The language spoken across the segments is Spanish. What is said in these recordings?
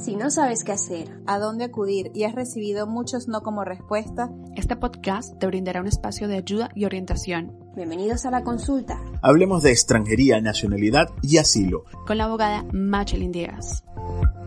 Si no sabes qué hacer, a dónde acudir y has recibido muchos no como respuesta, este podcast te brindará un espacio de ayuda y orientación. Bienvenidos a la consulta. Hablemos de extranjería, nacionalidad y asilo. Con la abogada Machelin Díaz.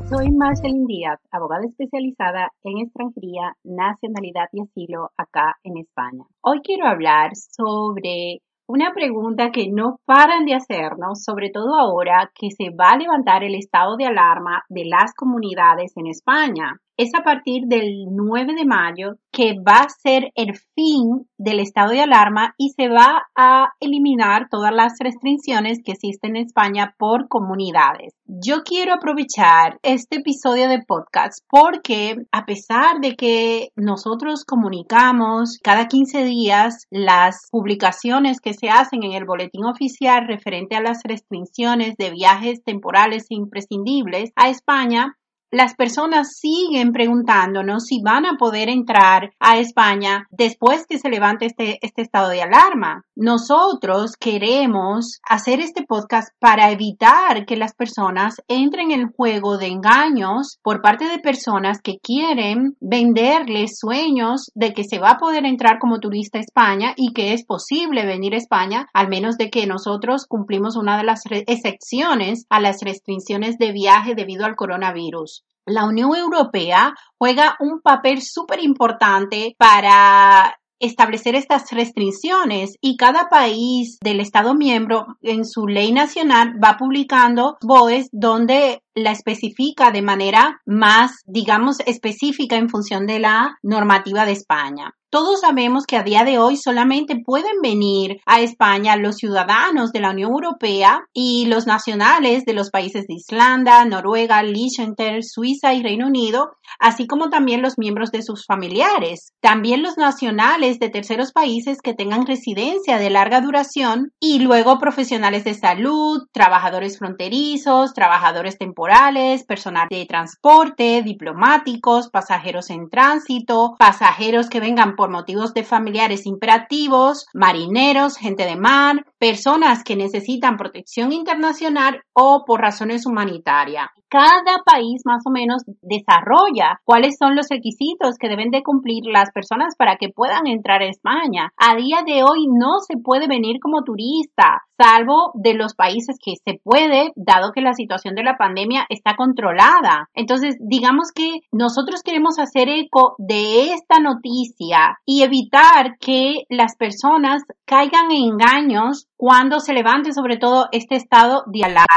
Soy Machelin Díaz, abogada especializada en extranjería, nacionalidad y asilo acá en España. Hoy quiero hablar sobre una pregunta que no paran de hacernos, sobre todo ahora que se va a levantar el estado de alarma de las comunidades en España es a partir del 9 de mayo que va a ser el fin del estado de alarma y se va a eliminar todas las restricciones que existen en España por comunidades. Yo quiero aprovechar este episodio de podcast porque a pesar de que nosotros comunicamos cada 15 días las publicaciones que se hacen en el boletín oficial referente a las restricciones de viajes temporales e imprescindibles a España, las personas siguen preguntándonos si van a poder entrar a España después que se levante este, este estado de alarma. Nosotros queremos hacer este podcast para evitar que las personas entren en el juego de engaños por parte de personas que quieren venderles sueños de que se va a poder entrar como turista a España y que es posible venir a España al menos de que nosotros cumplimos una de las excepciones a las restricciones de viaje debido al coronavirus la Unión Europea juega un papel súper importante para establecer estas restricciones y cada país del Estado miembro en su ley nacional va publicando BOEs donde la especifica de manera más, digamos, específica en función de la normativa de España. Todos sabemos que a día de hoy solamente pueden venir a España los ciudadanos de la Unión Europea y los nacionales de los países de Islanda, Noruega, Liechtenstein, Suiza y Reino Unido, así como también los miembros de sus familiares. También los nacionales de terceros países que tengan residencia de larga duración y luego profesionales de salud, trabajadores fronterizos, trabajadores temporales, personal de transporte, diplomáticos, pasajeros en tránsito, pasajeros que vengan por por motivos de familiares imperativos, marineros, gente de mar, personas que necesitan protección internacional o por razones humanitarias. Cada país más o menos desarrolla cuáles son los requisitos que deben de cumplir las personas para que puedan entrar a España. A día de hoy no se puede venir como turista, salvo de los países que se puede, dado que la situación de la pandemia está controlada. Entonces, digamos que nosotros queremos hacer eco de esta noticia y evitar que las personas caigan en engaños cuando se levante sobre todo este estado de alarma.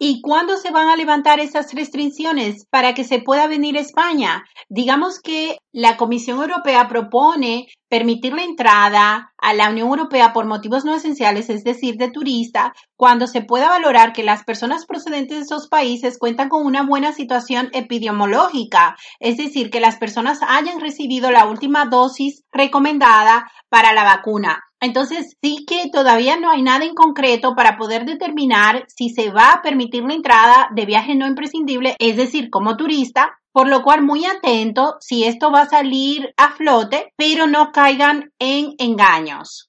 ¿Y cuándo se van a levantar esas restricciones para que se pueda venir a España? Digamos que la Comisión Europea propone permitir la entrada a la Unión Europea por motivos no esenciales, es decir, de turista, cuando se pueda valorar que las personas procedentes de esos países cuentan con una buena situación epidemiológica, es decir, que las personas hayan recibido la última dosis recomendada para la vacuna. Entonces, sí que todavía no hay nada en concreto para poder determinar si se va a permitir la entrada de viaje no imprescindible, es decir, como turista, por lo cual muy atento si esto va a salir a flote, pero no caigan en engaños.